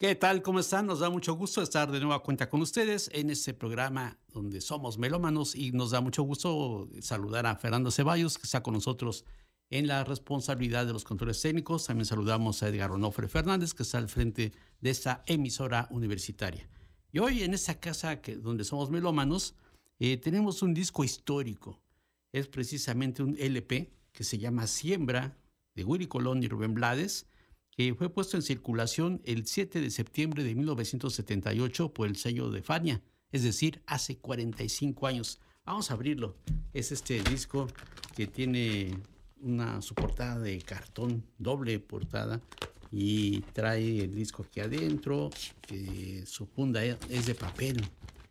¿Qué tal? ¿Cómo están? Nos da mucho gusto estar de nueva cuenta con ustedes en este programa donde somos melómanos y nos da mucho gusto saludar a Fernando Ceballos que está con nosotros en la responsabilidad de los controles técnicos. También saludamos a Edgar Onofre Fernández que está al frente de esta emisora universitaria. Y hoy en esta casa que, donde somos melómanos eh, tenemos un disco histórico. Es precisamente un LP que se llama Siembra de Willy Colón y Rubén Blades que fue puesto en circulación el 7 de septiembre de 1978 por el sello de Fania, es decir, hace 45 años. Vamos a abrirlo. Es este disco que tiene una su portada de cartón, doble portada, y trae el disco aquí adentro, que su funda es de papel,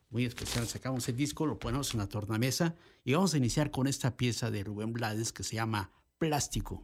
muy especial. Sacamos el disco, lo ponemos en la tornamesa y vamos a iniciar con esta pieza de Rubén Blades que se llama Plástico.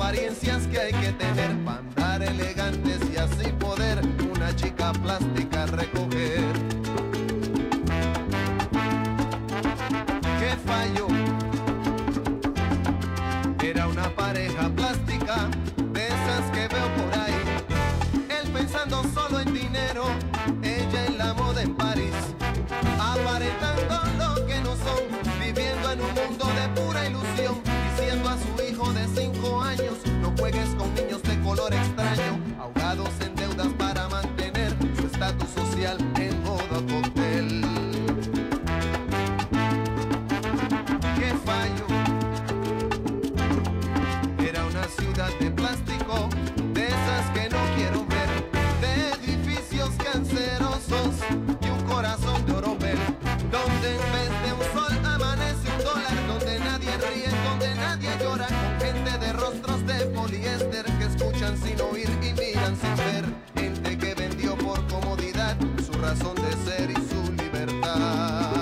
Apariencias que hay que tener para andar elegantes y así poder una chica plástica recoger. ¿Qué fallo? pareja plástica, sin oír y miran sin ver, gente que vendió por comodidad su razón de ser y su libertad.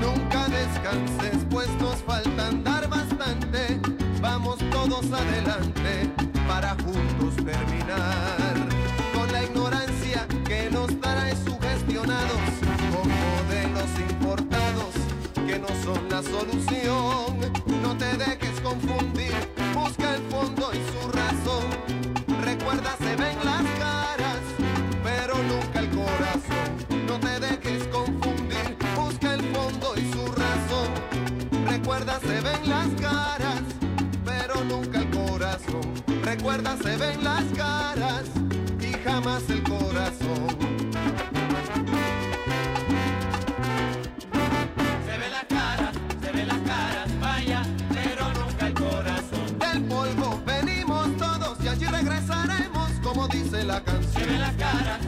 Nunca descanses, pues nos falta andar bastante. Adelante para juntos terminar con la ignorancia que nos trae sugestionados con modelos importados que no son la solución. No te dejes confundir, busca el fondo y su razón. Recuerda, se ven las caras, pero nunca el corazón. No te dejes confundir y su razón Recuerda, se ven las Se ven las caras y jamás el corazón. Se ve las caras, se ven las caras, vaya, pero nunca el corazón. Del polvo venimos todos y allí regresaremos, como dice la canción. Se ve las caras,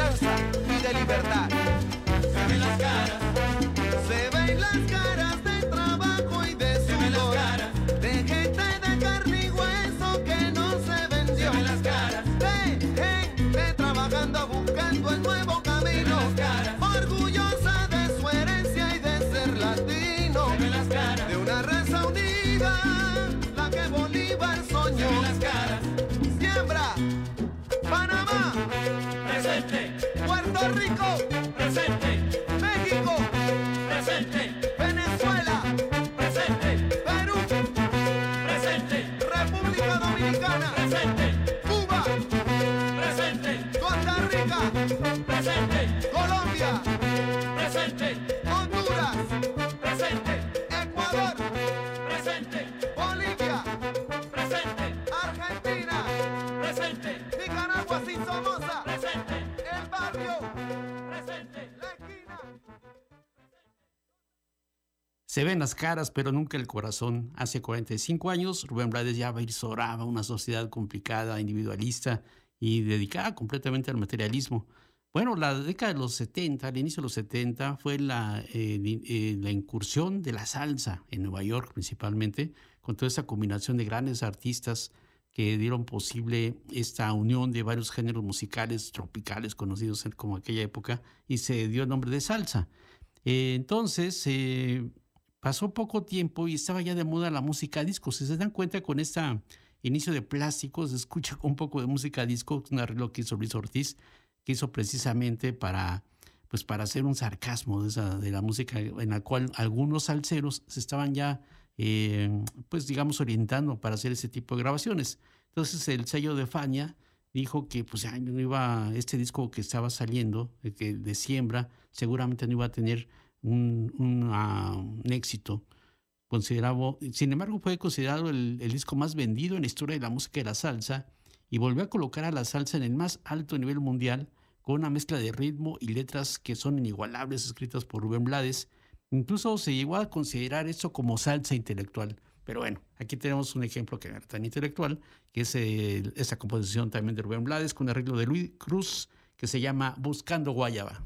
y de libertad. Se ven las caras, Se ven las caras Se ven las caras, pero nunca el corazón. Hace 45 años, Rubén Blades ya visoraba una sociedad complicada, individualista y dedicada completamente al materialismo. Bueno, la década de los 70, al inicio de los 70, fue la, eh, eh, la incursión de la salsa en Nueva York principalmente, con toda esa combinación de grandes artistas que dieron posible esta unión de varios géneros musicales tropicales conocidos como aquella época y se dio el nombre de salsa. Eh, entonces, eh, pasó poco tiempo y estaba ya de moda la música disco. Si se dan cuenta con este inicio de plástico, se escucha un poco de música disco, un arreglo que hizo Luis Ortiz, que hizo precisamente para, pues para hacer un sarcasmo de, esa, de la música en la cual algunos salseros se estaban ya, eh, pues digamos, orientando para hacer ese tipo de grabaciones. Entonces el sello de Fania dijo que pues ya no iba, este disco que estaba saliendo, el que de siembra, seguramente no iba a tener un, éxito considerado, sin embargo fue considerado el, disco más vendido en la historia de la música de la salsa y volvió a colocar a la salsa en el más alto nivel mundial con una mezcla de ritmo y letras que son inigualables escritas por Rubén Blades. Incluso se llegó a considerar esto como salsa intelectual. Pero bueno, aquí tenemos un ejemplo que era tan intelectual, que es eh, esa composición también de Rubén Blades con arreglo de Luis Cruz que se llama Buscando Guayaba.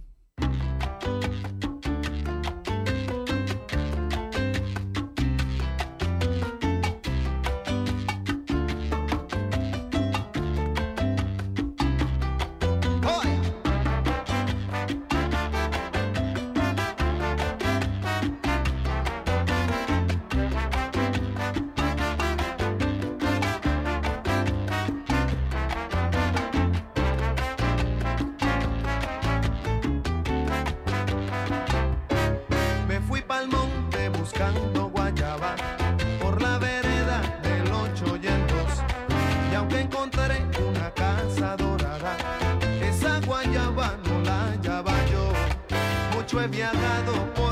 He viajado por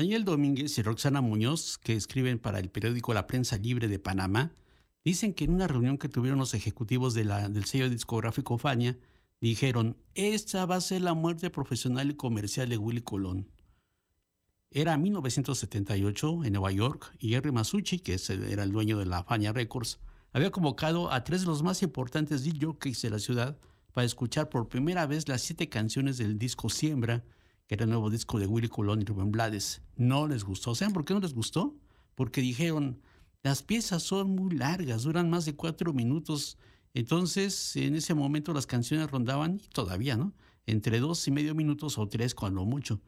Daniel Domínguez y Roxana Muñoz, que escriben para el periódico La Prensa Libre de Panamá, dicen que en una reunión que tuvieron los ejecutivos del sello discográfico Fania, dijeron, esta va a ser la muerte profesional y comercial de Willy Colón. Era 1978 en Nueva York y Jerry Masucci, que era el dueño de la Fania Records, había convocado a tres de los más importantes DJs de la ciudad para escuchar por primera vez las siete canciones del disco Siembra, que era el nuevo disco de Willy Colón y Rubén Blades. No les gustó. ¿Saben por qué no les gustó? Porque dijeron, las piezas son muy largas, duran más de cuatro minutos. Entonces, en ese momento las canciones rondaban, y todavía, ¿no? Entre dos y medio minutos o tres, cuando mucho.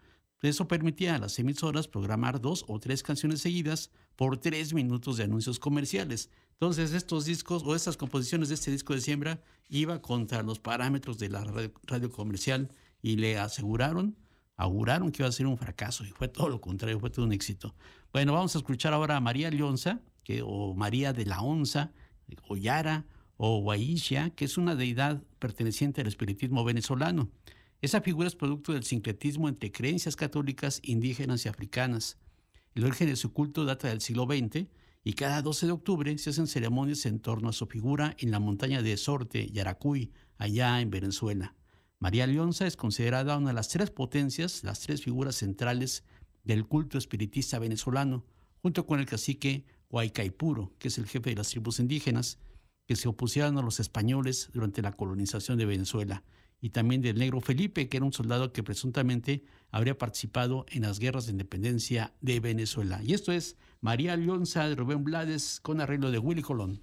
Eso permitía a las emisoras programar dos o tres canciones seguidas por tres minutos de anuncios comerciales. Entonces, estos discos o estas composiciones de este disco de siembra iba contra los parámetros de la radio comercial y le aseguraron auguraron que iba a ser un fracaso y fue todo lo contrario, fue todo un éxito. Bueno, vamos a escuchar ahora a María Leonza, o María de la Onza, o Yara, o Guaisha, que es una deidad perteneciente al espiritismo venezolano. Esa figura es producto del sincretismo entre creencias católicas, indígenas y africanas. El origen de su culto data del siglo XX y cada 12 de octubre se hacen ceremonias en torno a su figura en la montaña de Sorte, Yaracuy, allá en Venezuela. María Leonza es considerada una de las tres potencias, las tres figuras centrales del culto espiritista venezolano, junto con el cacique Huaycaipuro, que es el jefe de las tribus indígenas que se opusieron a los españoles durante la colonización de Venezuela, y también del negro Felipe, que era un soldado que presuntamente habría participado en las guerras de independencia de Venezuela. Y esto es María Leonza de Rubén Blades con arreglo de Willy Colón.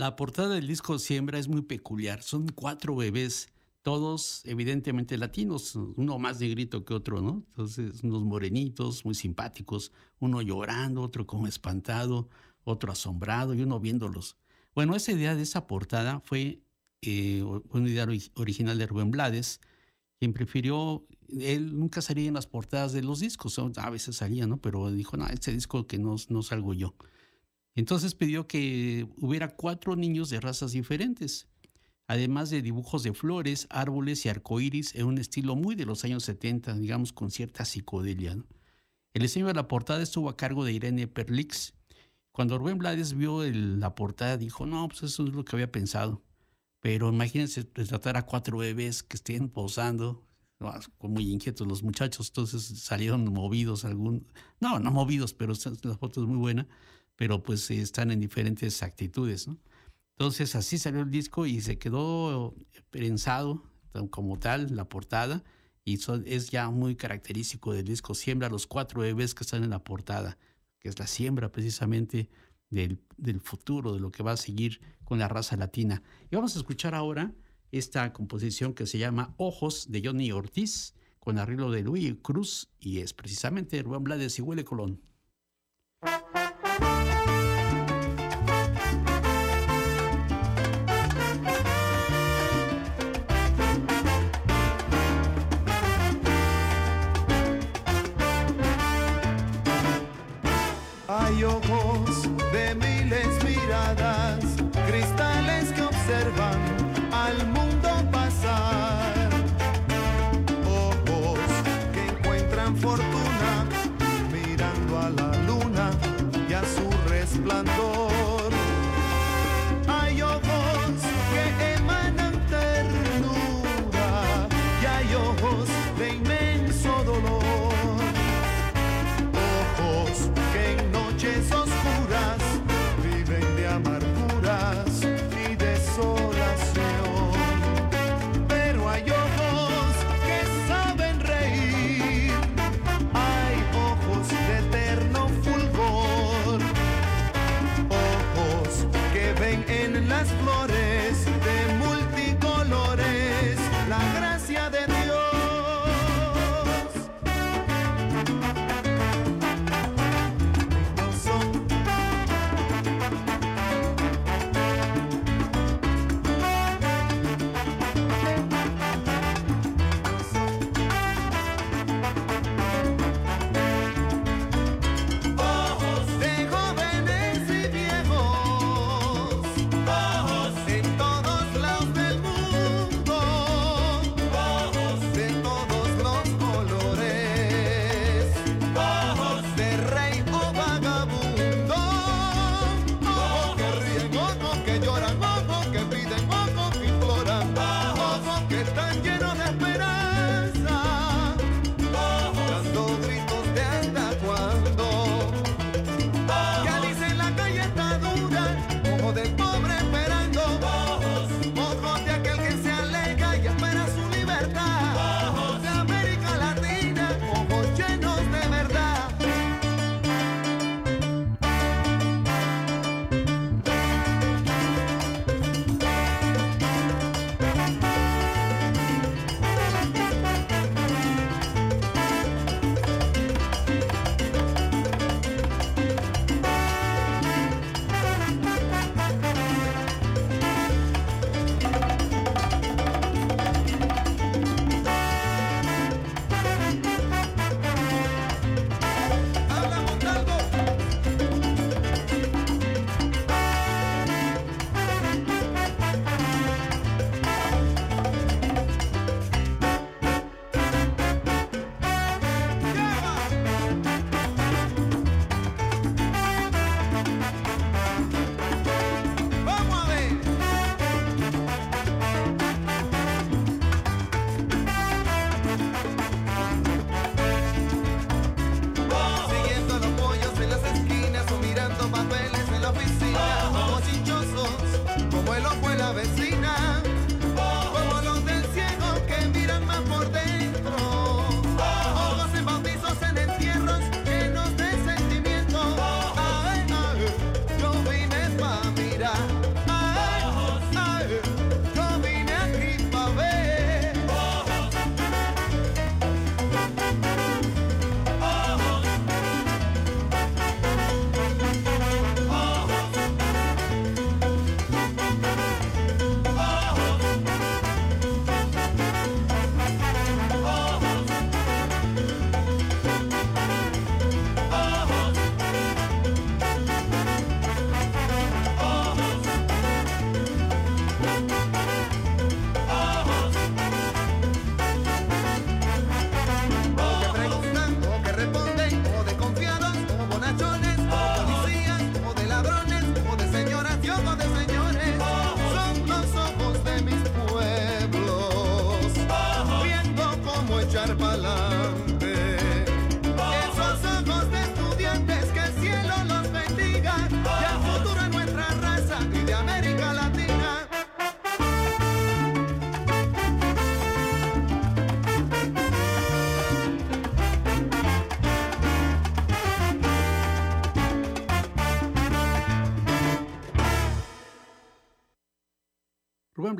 La portada del disco Siembra es muy peculiar. Son cuatro bebés, todos evidentemente latinos, uno más negrito que otro, ¿no? Entonces, unos morenitos, muy simpáticos, uno llorando, otro como espantado, otro asombrado y uno viéndolos. Bueno, esa idea de esa portada fue eh, una idea ori- original de Rubén Blades, quien prefirió, él nunca salía en las portadas de los discos, a veces salía, ¿no? Pero dijo, no, este disco que no salgo yo. Entonces pidió que hubiera cuatro niños de razas diferentes, además de dibujos de flores, árboles y arcoíris en un estilo muy de los años 70, digamos con cierta psicodelia. El diseño de la portada estuvo a cargo de Irene Perlix. Cuando Rubén Blades vio la portada dijo, no, pues eso es lo que había pensado. Pero imagínense tratar a cuatro bebés que estén posando, ¿no? muy inquietos los muchachos, entonces salieron movidos algún, no, no movidos, pero la foto es muy buena, pero pues están en diferentes actitudes. Entonces así salió el disco y se quedó prensado tan- como tal la portada y son- es ya muy característico del disco Siembra los cuatro bebés que están en la portada, que es la siembra precisamente del, del futuro, de lo que va a seguir con la raza latina. Y vamos a escuchar ahora esta composición que se llama Ojos de Johnny Ortiz con arreglo de Luis Cruz y es precisamente Rubén Blades y Huele Colón.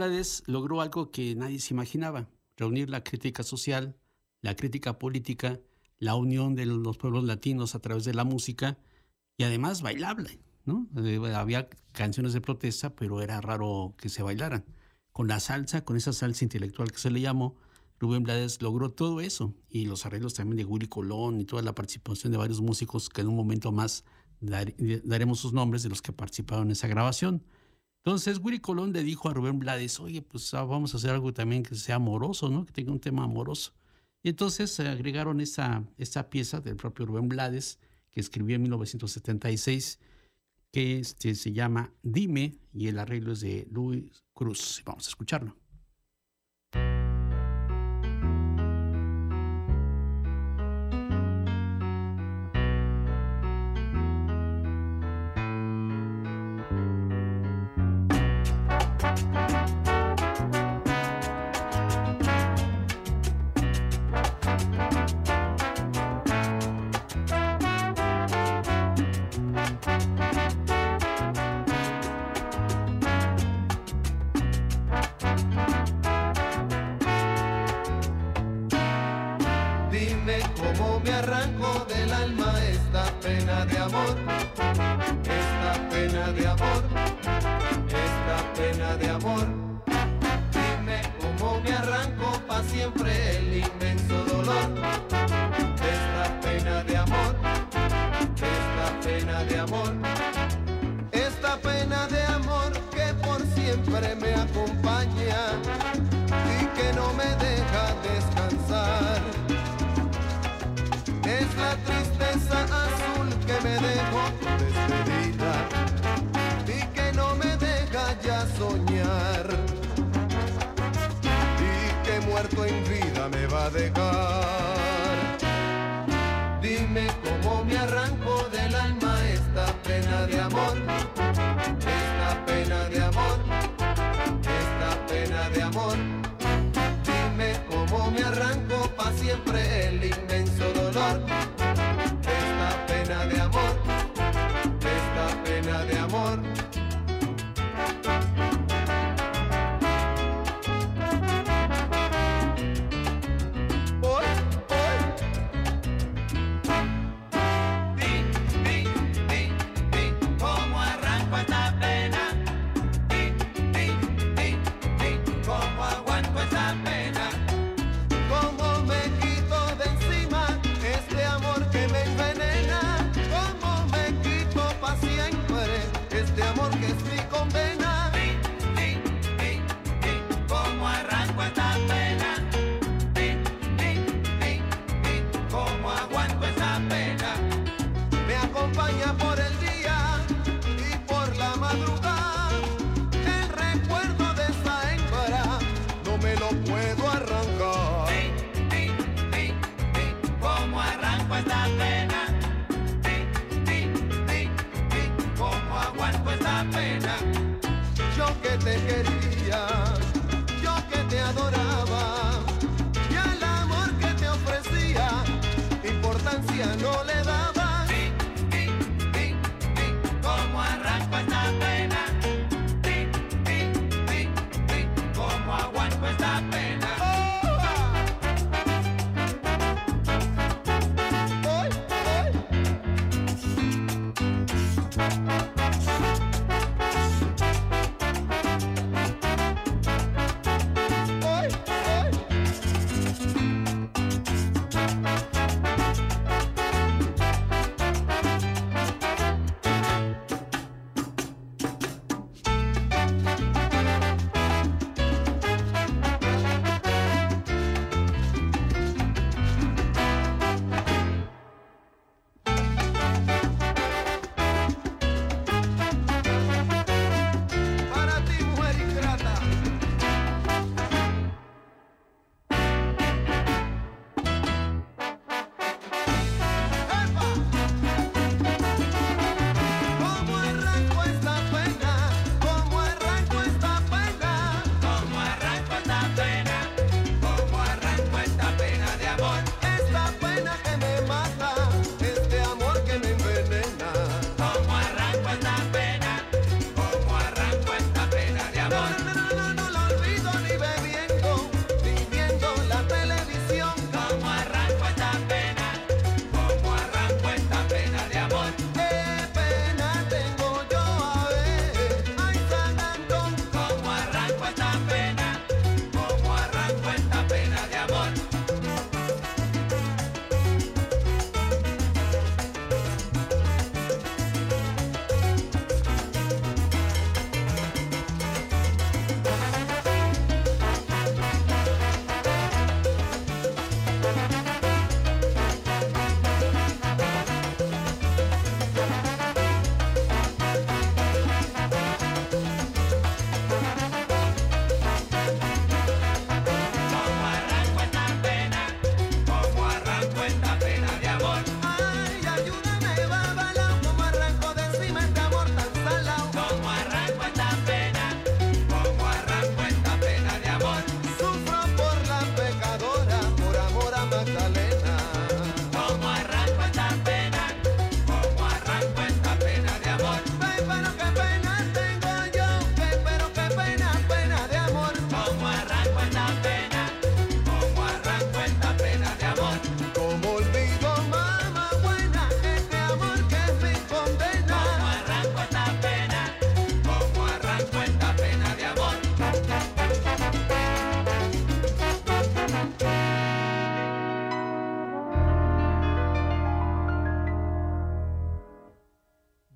Blades logró algo que nadie se imaginaba, reunir la crítica social, la crítica política, la unión de los pueblos latinos a través de la música y además bailable. ¿no? Eh, Había canciones de protesta, pero era raro que se bailaran. Con la salsa, con esa salsa intelectual que se le llamó, Rubén Blades logró todo eso y los arreglos también de Willy Colón y toda la participación de varios músicos que en un momento más dar- daremos sus nombres de los que participaron en esa grabación. Entonces Willy Colón le dijo a Rubén Blades, oye, pues ah, vamos a hacer algo también que sea amoroso, ¿no? Que tenga un tema amoroso. Y entonces agregaron esa, esa pieza del propio Rubén Blades, que escribió en 1976, que este, se llama Dime, y el arreglo es de Luis Cruz. Vamos a escucharlo. Cómo me arranco del alma esta pena de amor,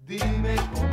Dime cómo.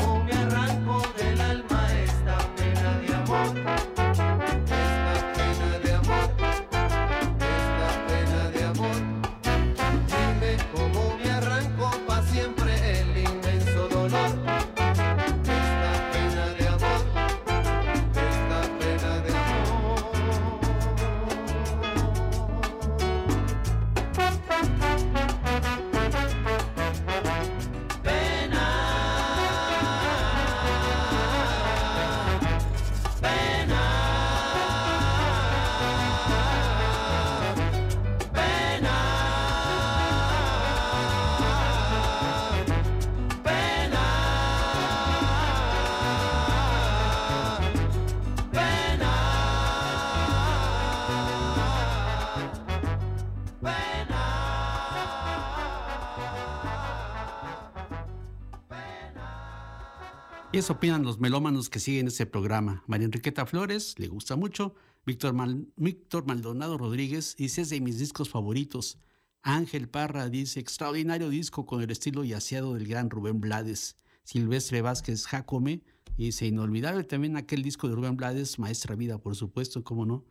Y eso opinan los melómanos que siguen este programa. María Enriqueta Flores, le gusta mucho. Víctor, Maldonado Rodríguez dice es de mis discos favoritos. Ángel Parra dice extraordinario disco con el estilo yaceado del gran Rubén Blades. Silvestre Vázquez Jacome dice inolvidable también aquel disco de Rubén Blades, Maestra Vida, por supuesto, cómo no.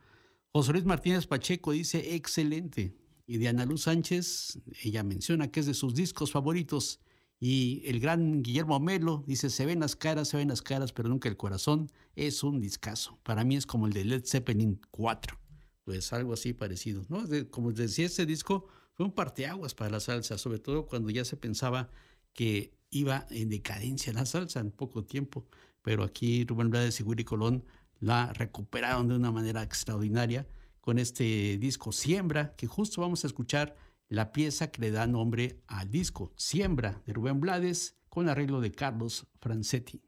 José Luis Martínez Pacheco dice excelente. Y Diana Luz Sánchez, ella menciona que es de sus discos favoritos. Y el gran Guillermo Melo dice, se ven las caras, se ven las caras, pero nunca el corazón. Es un discazo. Para mí es como el de Led Zeppelin 4. Pues algo así parecido. ¿no? como decía, este disco fue un parteaguas para la salsa, sobre todo cuando ya se pensaba que iba en decadencia la salsa en poco tiempo. Pero aquí Rubén Blades y Willy Colón la recuperaron de una manera extraordinaria con este disco Siembra, que justo vamos a escuchar la pieza que le da nombre al disco, Siembra, de Rubén Blades, con arreglo de Carlos Francetti.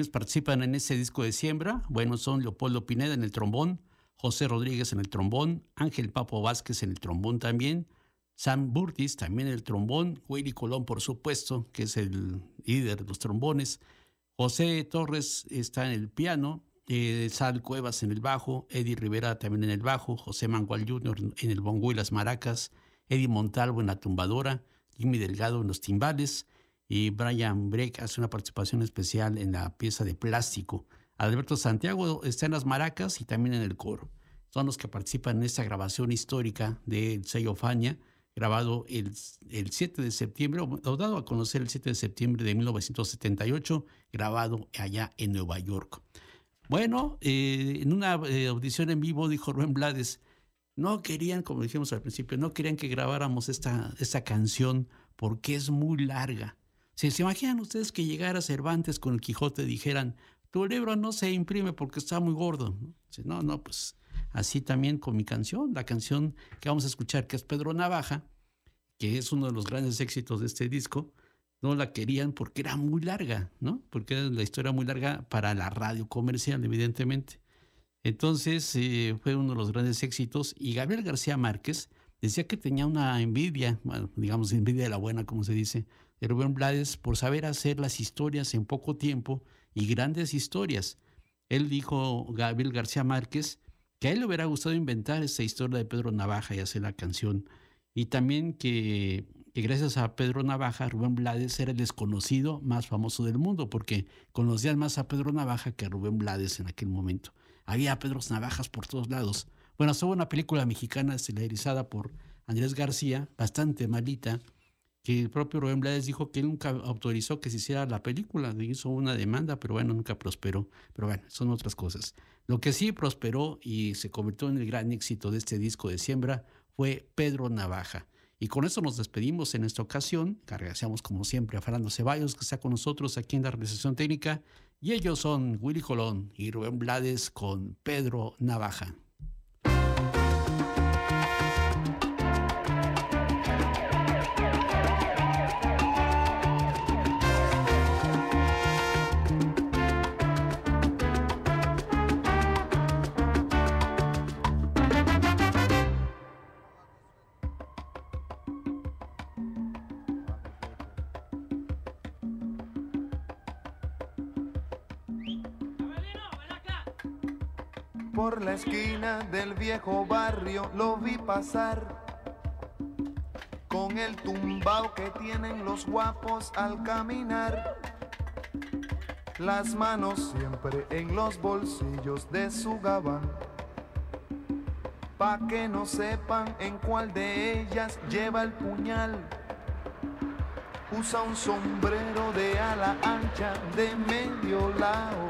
¿Quiénes participan en ese disco de siembra? Bueno, son Leopoldo Pineda en el trombón, José Rodríguez en el trombón, Ángel Papo Vázquez en el trombón también, Sam Burtis también en el trombón, Willy Colón, por supuesto, que es el líder de los trombones, José Torres está en el piano, eh, Sal Cuevas en el bajo, Eddie Rivera también en el bajo, José Mangual Jr. en el bongo y las maracas, Eddie Montalvo en la tumbadora, Jimmy Delgado en los timbales, y Brian Breck hace una participación especial en la pieza de plástico. Alberto Santiago está en las maracas y también en el coro. Son los que participan en esta grabación histórica del sello Fania, grabado el, el 7 de septiembre, o dado a conocer el 7 de septiembre de 1978, grabado allá en Nueva York. Bueno, eh, en una eh, audición en vivo dijo Rubén Blades, no querían, como dijimos al principio, no querían que grabáramos esta, esta canción porque es muy larga. ¿Se, ¿Se imaginan ustedes que llegara Cervantes con el Quijote y dijeran, tu libro no se imprime porque está muy gordo? ¿no? No, pues así también con mi canción, la canción que vamos a escuchar, que es Pedro Navaja, que es uno de los grandes éxitos de este disco, no la querían porque era muy larga, ¿no? Porque la historia muy larga para la radio comercial, evidentemente. Entonces eh, fue uno de los grandes éxitos y Gabriel García Márquez decía que tenía una envidia, bueno, digamos envidia de la buena, como se dice, de Rubén Blades por saber hacer las historias en poco tiempo y grandes historias. Él dijo, Gabriel García Márquez, que a él le hubiera gustado inventar esta historia de Pedro Navaja y hacer la canción. Y también que, que gracias a Pedro Navaja, Rubén Blades era el desconocido más famoso del mundo, porque conocían más a Pedro Navaja que a Rubén Blades en aquel momento. Había Pedros Navajas por todos lados. Bueno, hubo una película mexicana estelarizada por Andrés García, bastante malita, que el propio Rubén Blades dijo que él nunca autorizó que se hiciera la película, hizo una demanda, pero bueno, nunca prosperó. Pero bueno, son otras cosas. Lo que sí prosperó y se convirtió en el gran éxito de este disco de siembra fue Pedro Navaja. Y con eso nos despedimos en esta ocasión. Agradecemos como siempre a Fernando Ceballos que está con nosotros aquí en la realización técnica. Y ellos son Willy Colón y Rubén Blades con Pedro Navaja. Esquina del viejo barrio lo vi pasar con el tumbao que tienen los guapos al caminar. Las manos siempre en los bolsillos de su gabán. Pa' que no sepan en cuál de ellas lleva el puñal. Usa un sombrero de ala ancha de medio lado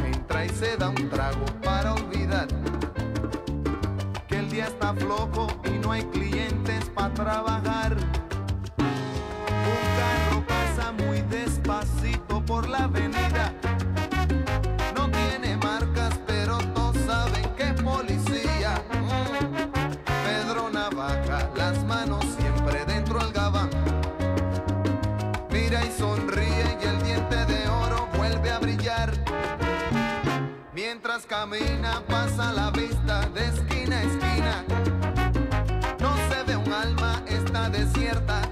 entra y se da un trago para olvidar que el día está flojo y no hay clientes para trabajar. Camina pasa la vista de esquina a esquina. No se ve un alma, está desierta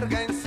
carga en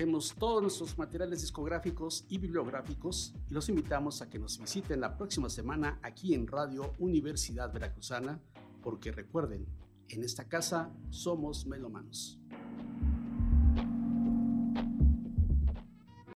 recogemos todos nuestros materiales discográficos y bibliográficos y los invitamos a que nos visiten la próxima semana aquí en Radio Universidad Veracruzana, porque recuerden, en esta casa somos melomanos.